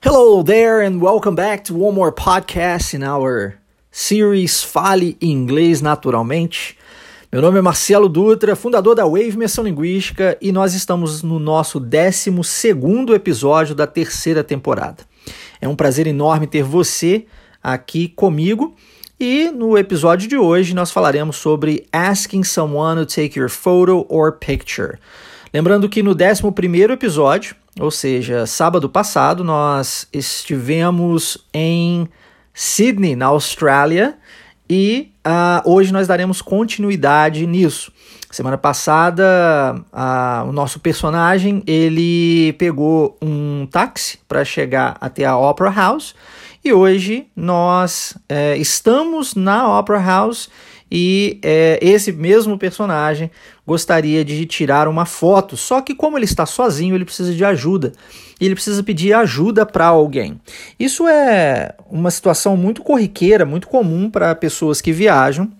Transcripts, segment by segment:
Hello there, and welcome back to one more podcast in our series Fale Inglês Naturalmente. Meu nome é Marcelo Dutra, fundador da Wave Imersão Linguística, e nós estamos no nosso 12 episódio da terceira temporada. É um prazer enorme ter você aqui comigo. E no episódio de hoje nós falaremos sobre asking someone to take your photo or picture. Lembrando que no 11 episódio ou seja, sábado passado nós estivemos em Sydney, na Austrália, e uh, hoje nós daremos continuidade nisso. Semana passada, uh, o nosso personagem ele pegou um táxi para chegar até a Opera House e hoje nós uh, estamos na Opera House e é, esse mesmo personagem gostaria de tirar uma foto, só que como ele está sozinho, ele precisa de ajuda. E ele precisa pedir ajuda para alguém. Isso é uma situação muito corriqueira, muito comum para pessoas que viajam.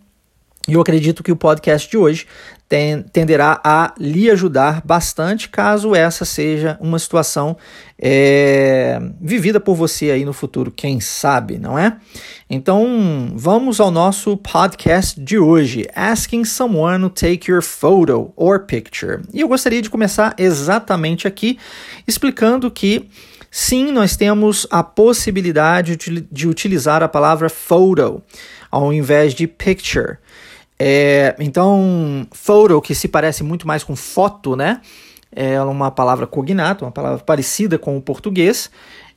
E eu acredito que o podcast de hoje tem, tenderá a lhe ajudar bastante caso essa seja uma situação é, vivida por você aí no futuro, quem sabe, não é? Então vamos ao nosso podcast de hoje, Asking Someone to Take Your Photo or Picture. E eu gostaria de começar exatamente aqui explicando que sim, nós temos a possibilidade de utilizar a palavra photo ao invés de picture. É, então, photo, que se parece muito mais com foto, né? É uma palavra cognata, uma palavra parecida com o português.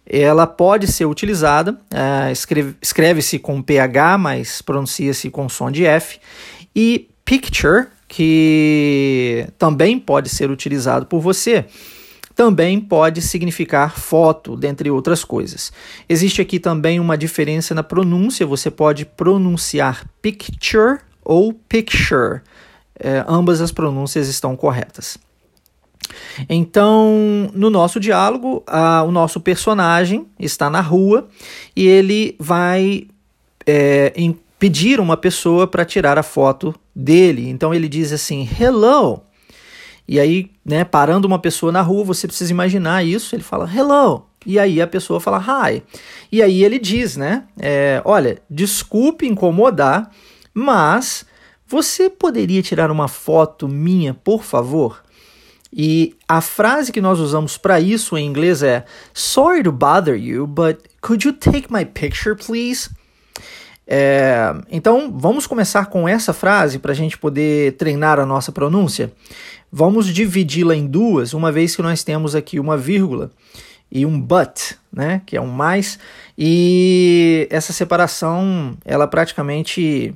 Ela pode ser utilizada, é, escreve-se com PH, mas pronuncia-se com som de F. E picture, que também pode ser utilizado por você, também pode significar foto, dentre outras coisas. Existe aqui também uma diferença na pronúncia, você pode pronunciar picture ou picture. É, ambas as pronúncias estão corretas. Então, no nosso diálogo, o nosso personagem está na rua e ele vai é, pedir uma pessoa para tirar a foto dele. Então ele diz assim: Hello. E aí, né, parando uma pessoa na rua, você precisa imaginar isso. Ele fala Hello. E aí a pessoa fala Hi. E aí ele diz, né? É, Olha, desculpe incomodar mas você poderia tirar uma foto minha, por favor? E a frase que nós usamos para isso em inglês é Sorry to bother you, but could you take my picture, please? É, então vamos começar com essa frase para a gente poder treinar a nossa pronúncia. Vamos dividi-la em duas, uma vez que nós temos aqui uma vírgula e um but, né, que é um mais, e essa separação ela praticamente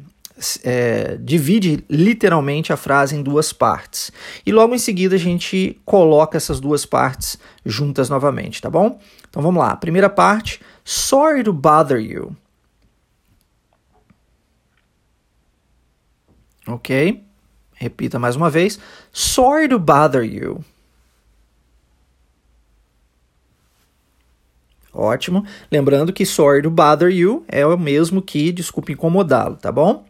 é, divide literalmente a frase em duas partes. E logo em seguida a gente coloca essas duas partes juntas novamente, tá bom? Então vamos lá. Primeira parte: Sorry to bother you. Ok? Repita mais uma vez. Sorry to bother you. Ótimo. Lembrando que sorry to bother you é o mesmo que desculpe incomodá-lo, tá bom?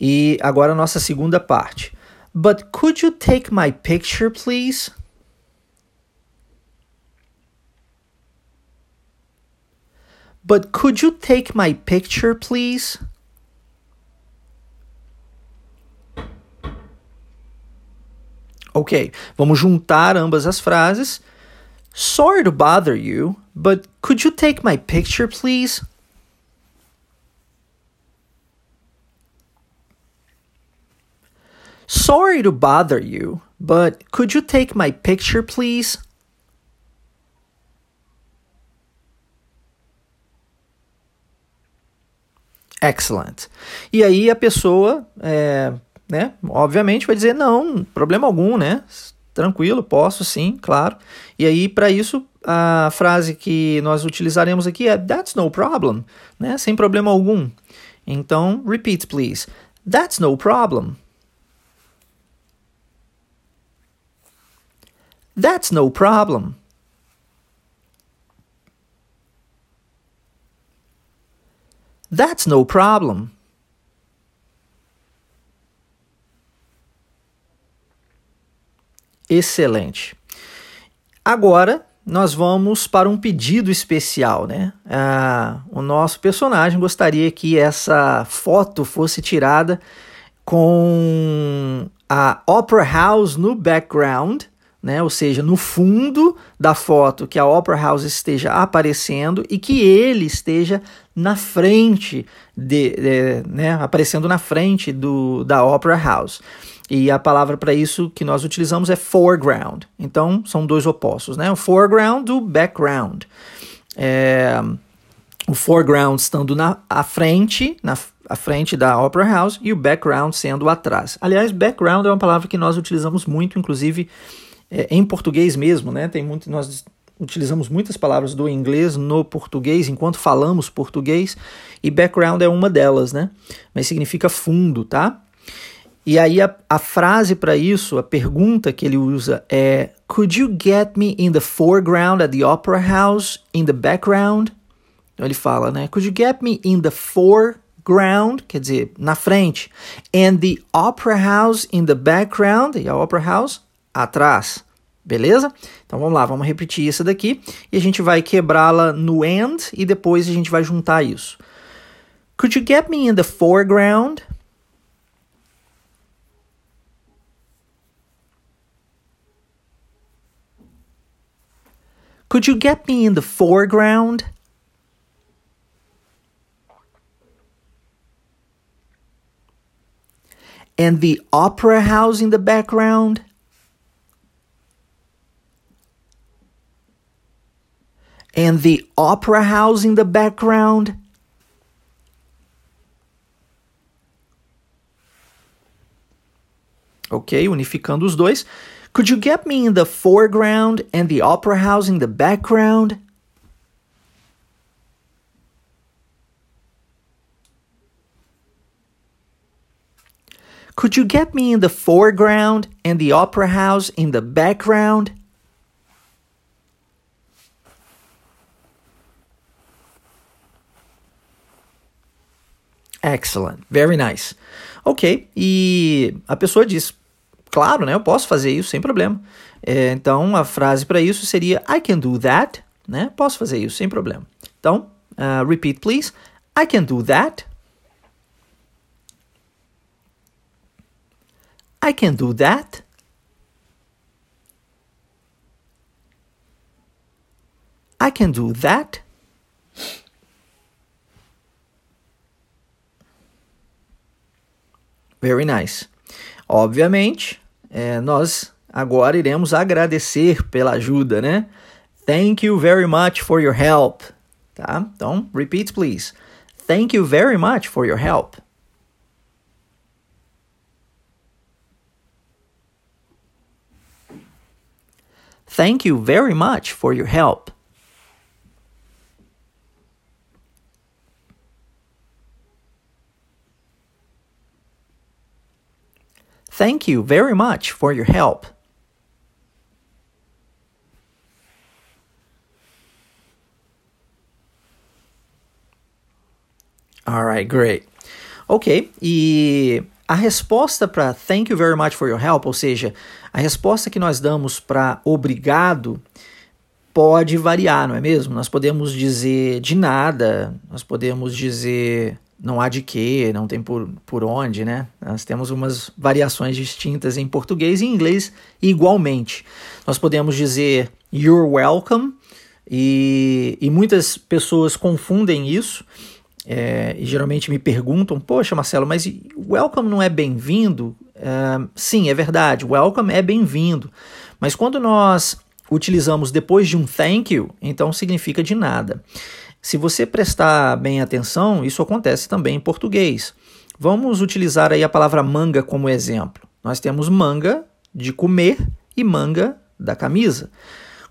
E agora a nossa segunda parte. But could you take my picture, please? But could you take my picture, please? Ok, vamos juntar ambas as frases. Sorry to bother you, but could you take my picture, please? Sorry to bother you, but could you take my picture, please? Excellent. E aí a pessoa, é, né, obviamente vai dizer não, problema algum, né? Tranquilo, posso sim, claro. E aí para isso a frase que nós utilizaremos aqui é that's no problem, né? Sem problema algum. Então, repeat please. That's no problem. That's no problem. That's no problem. Excelente. Agora, nós vamos para um pedido especial, né? Ah, o nosso personagem gostaria que essa foto fosse tirada com a Opera House no background, né? Ou seja, no fundo da foto que a Opera House esteja aparecendo e que ele esteja na frente de, de né? aparecendo na frente do, da Opera House. E a palavra para isso que nós utilizamos é foreground. Então, são dois opostos, né? O foreground do background. É, o foreground estando na à frente, na à frente da Opera House, e o background sendo atrás. Aliás, background é uma palavra que nós utilizamos muito, inclusive é, em português mesmo, né? Tem muito, nós utilizamos muitas palavras do inglês no português enquanto falamos português, e background é uma delas, né? Mas significa fundo, tá? E aí a, a frase para isso, a pergunta que ele usa é Could you get me in the foreground at the opera house, in the background? Então ele fala, né? Could you get me in the foreground, quer dizer, na frente, and the opera house in the background, e a opera house atrás. Beleza? Então vamos lá, vamos repetir isso daqui e a gente vai quebrá-la no and e depois a gente vai juntar isso. Could you get me in the foreground? Could you get me in the foreground? And the opera house in the background? And the opera house in the background? Ok, unificando os dois. Could you get me in the foreground and the opera house in the background? Could you get me in the foreground and the opera house in the background? Excellent, very nice. Ok, e a pessoa diz: Claro, né? Eu posso fazer isso sem problema. É, então a frase para isso seria I can do that, né? Posso fazer isso sem problema. Então, uh, repeat please. I can do that. I can do that. I can do that. Very nice. Obviamente, é, nós agora iremos agradecer pela ajuda, né? Thank you very much for your help. Tá? Então, repeat, please. Thank you very much for your help. Thank you very much for your help. Thank you very much for your help. Alright, great. Ok, e a resposta para thank you very much for your help, ou seja, a resposta que nós damos para obrigado pode variar, não é mesmo? Nós podemos dizer de nada, nós podemos dizer não há de quê, não tem por, por onde, né? Nós temos umas variações distintas em português e em inglês igualmente. Nós podemos dizer you're welcome e, e muitas pessoas confundem isso é, e geralmente me perguntam, poxa Marcelo, mas welcome não é bem-vindo? É, sim, é verdade, welcome é bem-vindo, mas quando nós utilizamos depois de um thank you, então significa de nada. Se você prestar bem atenção, isso acontece também em português. Vamos utilizar aí a palavra manga como exemplo. Nós temos manga de comer e manga da camisa.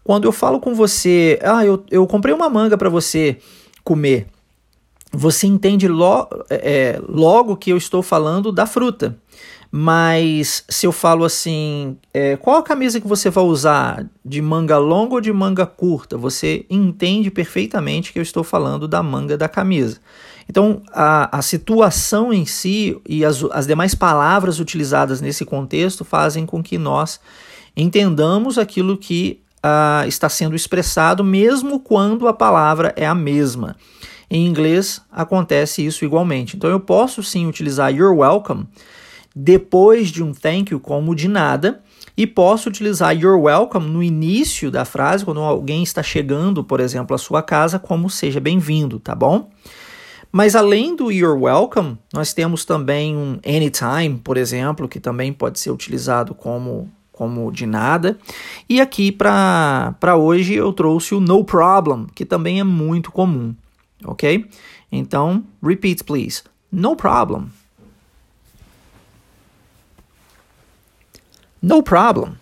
Quando eu falo com você, ah, eu, eu comprei uma manga para você comer, você entende lo, é, logo que eu estou falando da fruta. Mas se eu falo assim, é, qual a camisa que você vai usar? De manga longa ou de manga curta? Você entende perfeitamente que eu estou falando da manga da camisa. Então, a, a situação em si e as, as demais palavras utilizadas nesse contexto fazem com que nós entendamos aquilo que uh, está sendo expressado, mesmo quando a palavra é a mesma. Em inglês acontece isso igualmente. Então eu posso sim utilizar you're welcome depois de um thank you como de nada e posso utilizar you're welcome no início da frase quando alguém está chegando, por exemplo, à sua casa como seja bem-vindo, tá bom? Mas além do you're welcome, nós temos também um anytime, por exemplo, que também pode ser utilizado como como de nada. E aqui para hoje eu trouxe o no problem, que também é muito comum ok? Então, repeat, please. No problem. No problem.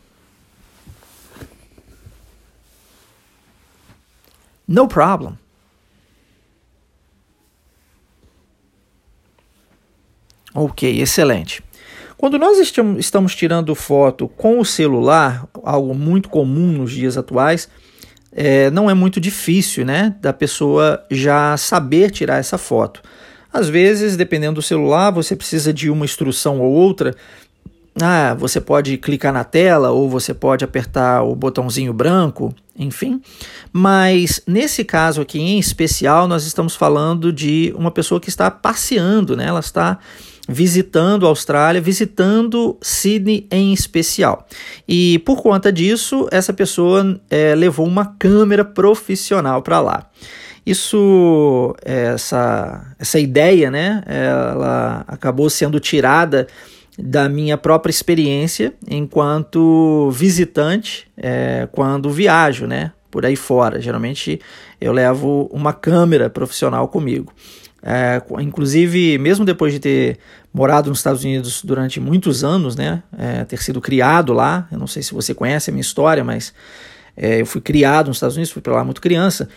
No problem. Ok, excelente. Quando nós estamos tirando foto com o celular, algo muito comum nos dias atuais, é, não é muito difícil, né, da pessoa já saber tirar essa foto. Às vezes, dependendo do celular, você precisa de uma instrução ou outra. Ah, você pode clicar na tela ou você pode apertar o botãozinho branco, enfim. Mas nesse caso aqui em especial, nós estamos falando de uma pessoa que está passeando, né? Ela está visitando a Austrália, visitando Sydney em especial. E por conta disso, essa pessoa é, levou uma câmera profissional para lá. Isso, essa, essa ideia, né, ela acabou sendo tirada da minha própria experiência enquanto visitante é, quando viajo, né, por aí fora. Geralmente eu levo uma câmera profissional comigo. É, inclusive, mesmo depois de ter morado nos Estados Unidos durante muitos anos, né, é, ter sido criado lá, eu não sei se você conhece a minha história, mas é, eu fui criado nos Estados Unidos, fui para lá muito criança.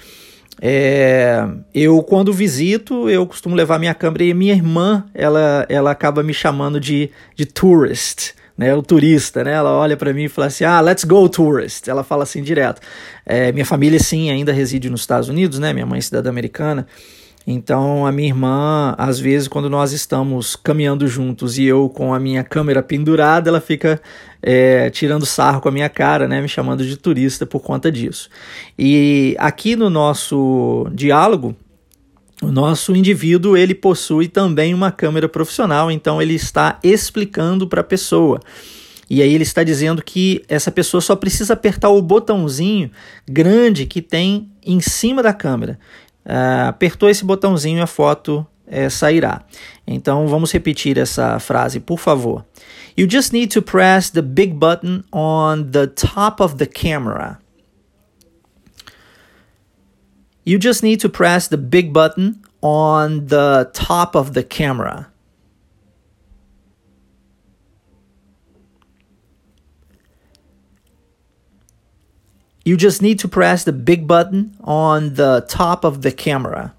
É, eu quando visito, eu costumo levar minha câmera e minha irmã, ela, ela acaba me chamando de, de tourist, né, o turista, né? Ela olha para mim e fala assim: "Ah, let's go tourist". Ela fala assim direto. É, minha família sim ainda reside nos Estados Unidos, né? Minha mãe é cidadã americana. Então, a minha irmã, às vezes, quando nós estamos caminhando juntos e eu com a minha câmera pendurada, ela fica é, tirando sarro com a minha cara, né, me chamando de turista por conta disso. E aqui no nosso diálogo, o nosso indivíduo ele possui também uma câmera profissional, então ele está explicando para a pessoa. E aí ele está dizendo que essa pessoa só precisa apertar o botãozinho grande que tem em cima da câmera. Uh, apertou esse botãozinho a foto uh, sairá. Então vamos repetir essa frase, por favor. You just need to press the big button on the top of the camera. You just need to press the big button on the top of the camera. You just need to press the big button on the top of the camera.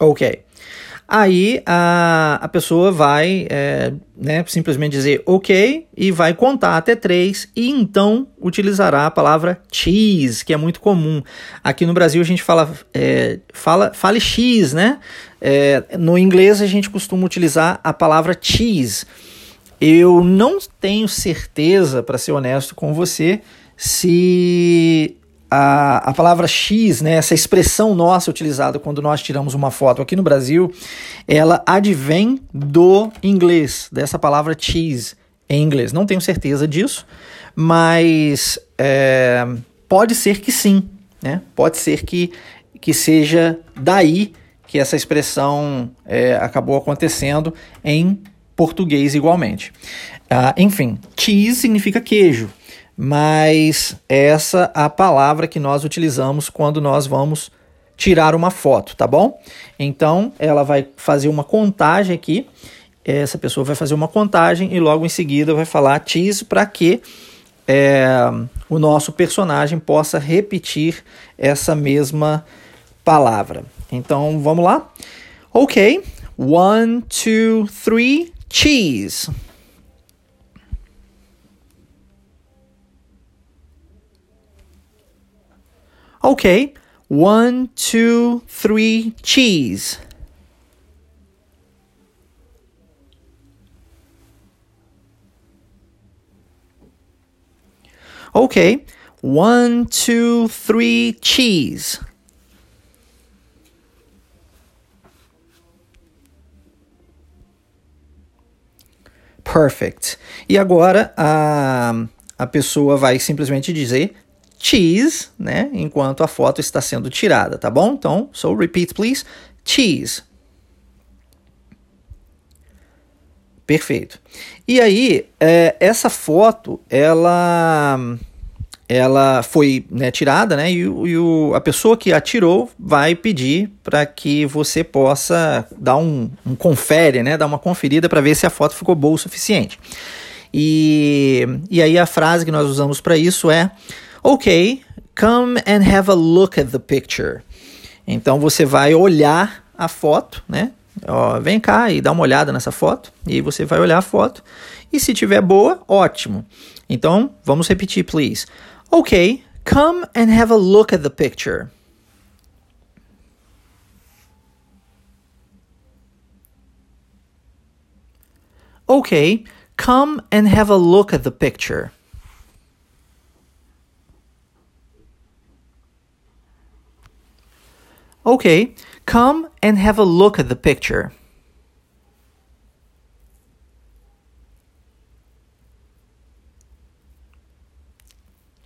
Ok. Aí a, a pessoa vai é, né, simplesmente dizer ok e vai contar até três e então utilizará a palavra cheese, que é muito comum. Aqui no Brasil a gente fala, é, fala fale X, né? É, no inglês a gente costuma utilizar a palavra cheese. Eu não tenho certeza, para ser honesto com você, se a, a palavra X, né, essa expressão nossa utilizada quando nós tiramos uma foto aqui no Brasil, ela advém do inglês, dessa palavra cheese em inglês. Não tenho certeza disso, mas é, pode ser que sim, né? Pode ser que, que seja daí que essa expressão é, acabou acontecendo em português igualmente. Uh, enfim, cheese significa queijo mas essa é a palavra que nós utilizamos quando nós vamos tirar uma foto, tá bom? Então ela vai fazer uma contagem aqui, essa pessoa vai fazer uma contagem e logo em seguida vai falar cheese para que é, o nosso personagem possa repetir essa mesma palavra. Então vamos lá? Ok, one, two, three, cheese. Okay, one, two, three, cheese. Okay, one, two, three, cheese. Perfect. E agora a, a pessoa vai simplesmente dizer cheese, né? Enquanto a foto está sendo tirada, tá bom? Então, so repeat please. Cheese. Perfeito. E aí, é, essa foto, ela ela foi né, tirada, né? E, e o, a pessoa que atirou vai pedir para que você possa dar um, um, confere, né? Dar uma conferida para ver se a foto ficou boa o suficiente. E, e aí a frase que nós usamos para isso é: Ok, come and have a look at the picture. Então você vai olhar a foto, né? Ó, vem cá e dá uma olhada nessa foto. E aí você vai olhar a foto. E se tiver boa, ótimo. Então vamos repetir, please. Okay, come and have a look at the picture. Okay, come and have a look at the picture. Okay, come and have a look at the picture.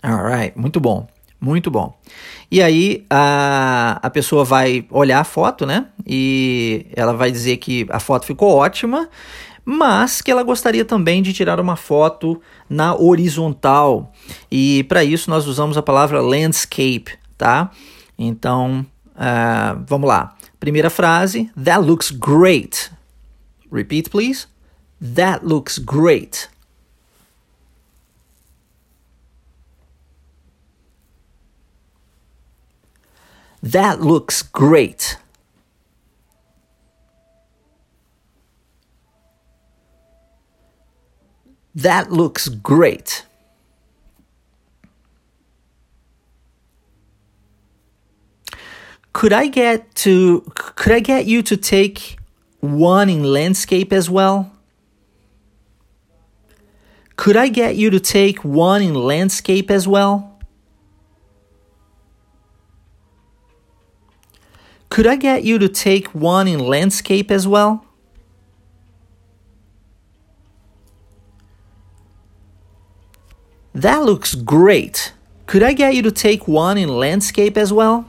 Alright, muito bom. Muito bom. E aí a, a pessoa vai olhar a foto, né? E ela vai dizer que a foto ficou ótima, mas que ela gostaria também de tirar uma foto na horizontal. E para isso nós usamos a palavra landscape, tá? Então, uh, vamos lá. Primeira frase: That looks great. Repeat, please. That looks great. That looks great. That looks great. Could I get to could I get you to take one in landscape as well? Could I get you to take one in landscape as well? Could I get you to take one in landscape as well? That looks great. Could I get you to take one in landscape as well?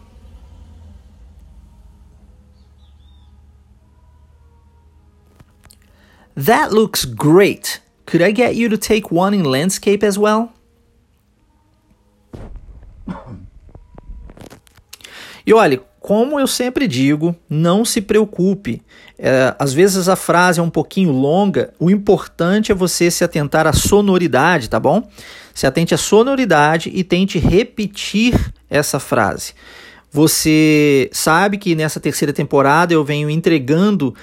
That looks great. Could I get you to take one in landscape as well? E olhe, como eu sempre digo, não se preocupe. É, às vezes a frase é um pouquinho longa, o importante é você se atentar à sonoridade, tá bom? Se atente à sonoridade e tente repetir essa frase. Você sabe que nessa terceira temporada eu venho entregando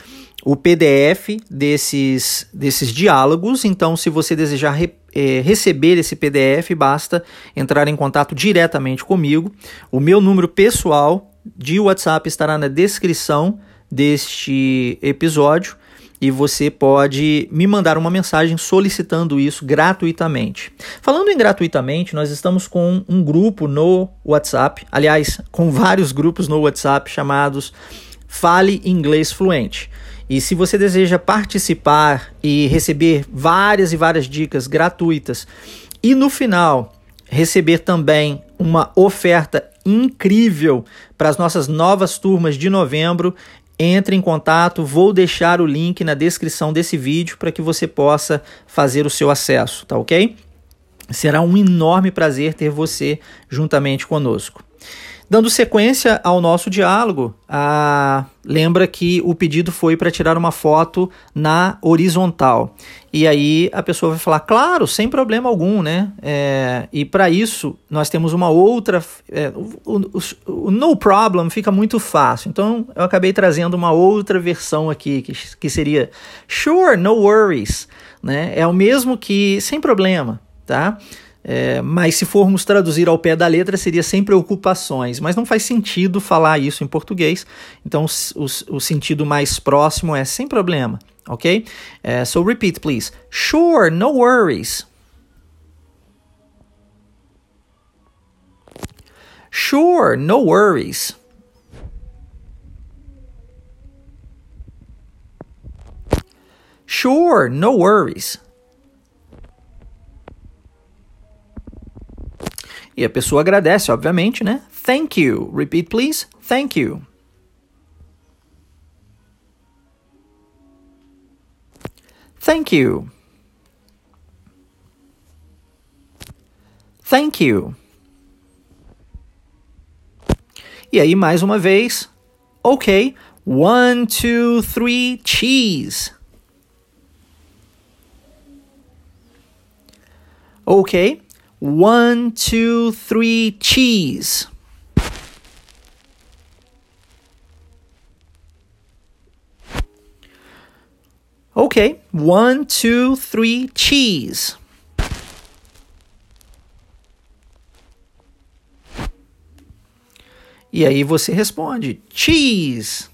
o PDF desses, desses diálogos, então se você desejar re, é, receber esse PDF, basta entrar em contato diretamente comigo. O meu número pessoal de WhatsApp estará na descrição deste episódio e você pode me mandar uma mensagem solicitando isso gratuitamente. Falando em gratuitamente, nós estamos com um grupo no WhatsApp, aliás, com vários grupos no WhatsApp chamados Fale Inglês Fluente. E se você deseja participar e receber várias e várias dicas gratuitas e no final receber também uma oferta incrível para as nossas novas turmas de novembro. Entre em contato, vou deixar o link na descrição desse vídeo para que você possa fazer o seu acesso, tá ok? Será um enorme prazer ter você juntamente conosco. Dando sequência ao nosso diálogo, a... lembra que o pedido foi para tirar uma foto na horizontal. E aí a pessoa vai falar, claro, sem problema algum, né? É... e para isso nós temos uma outra. É... O, o, o, no problem fica muito fácil. Então eu acabei trazendo uma outra versão aqui, que, que seria sure, no worries. Né? É o mesmo que sem problema, tá? É, mas se formos traduzir ao pé da letra, seria sem preocupações. Mas não faz sentido falar isso em português. Então, o, o sentido mais próximo é sem problema, ok? É, so repeat, please. Sure, no worries. Sure, no worries. Sure, no worries. E a pessoa agradece, obviamente, né? Thank you. Repeat, please. Thank you. Thank you. Thank you. E aí, mais uma vez. Ok. One, two, three, cheese. Ok. One, two, three, cheese. Ok. One, two, three, cheese. E aí você responde: cheese.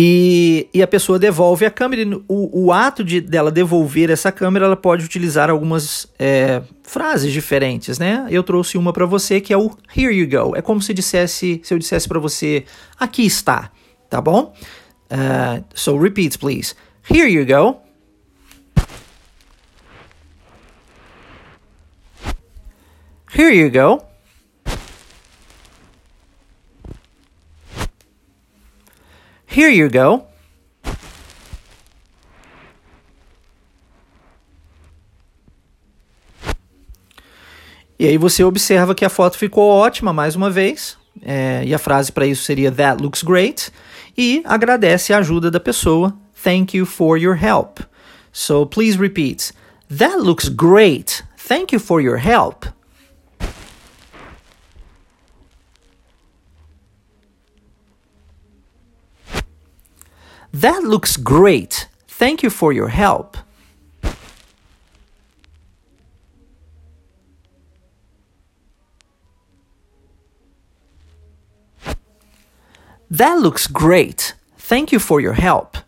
E, e a pessoa devolve a câmera. O, o ato de dela devolver essa câmera, ela pode utilizar algumas é, frases diferentes, né? Eu trouxe uma para você que é o here you go. É como se dissesse, se eu dissesse para você, aqui está, tá bom? Uh, so repeat, please. Here you go. Here you go. Here you go. E aí você observa que a foto ficou ótima mais uma vez. É, e a frase para isso seria That looks great. E agradece a ajuda da pessoa. Thank you for your help. So please repeat. That looks great. Thank you for your help. That looks great. Thank you for your help. That looks great. Thank you for your help.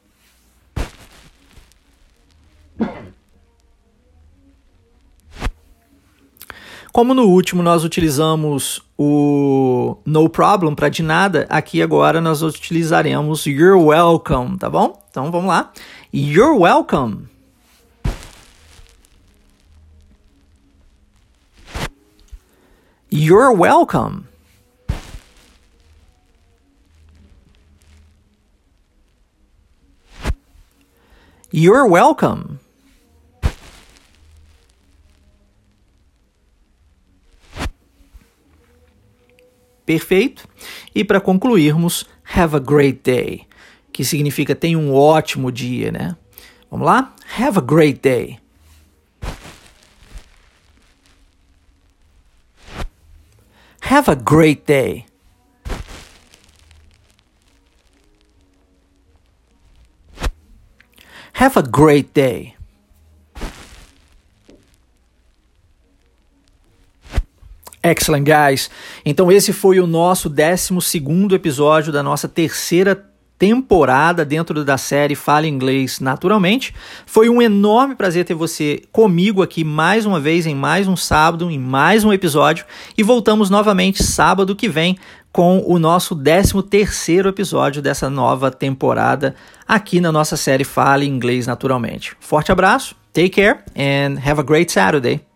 Como no último nós utilizamos o no problem para de nada, aqui agora nós utilizaremos you're welcome, tá bom? Então vamos lá. You're welcome. You're welcome. You're welcome. Perfeito? E para concluirmos, have a great day, que significa tenha um ótimo dia, né? Vamos lá? Have a great day. Have a great day. Have a great day. Excellent, guys. Então, esse foi o nosso 12 episódio da nossa terceira temporada dentro da série Fale Inglês Naturalmente. Foi um enorme prazer ter você comigo aqui mais uma vez, em mais um sábado, em mais um episódio. E voltamos novamente sábado que vem com o nosso 13 episódio dessa nova temporada aqui na nossa série Fale Inglês Naturalmente. Forte abraço, take care and have a great Saturday.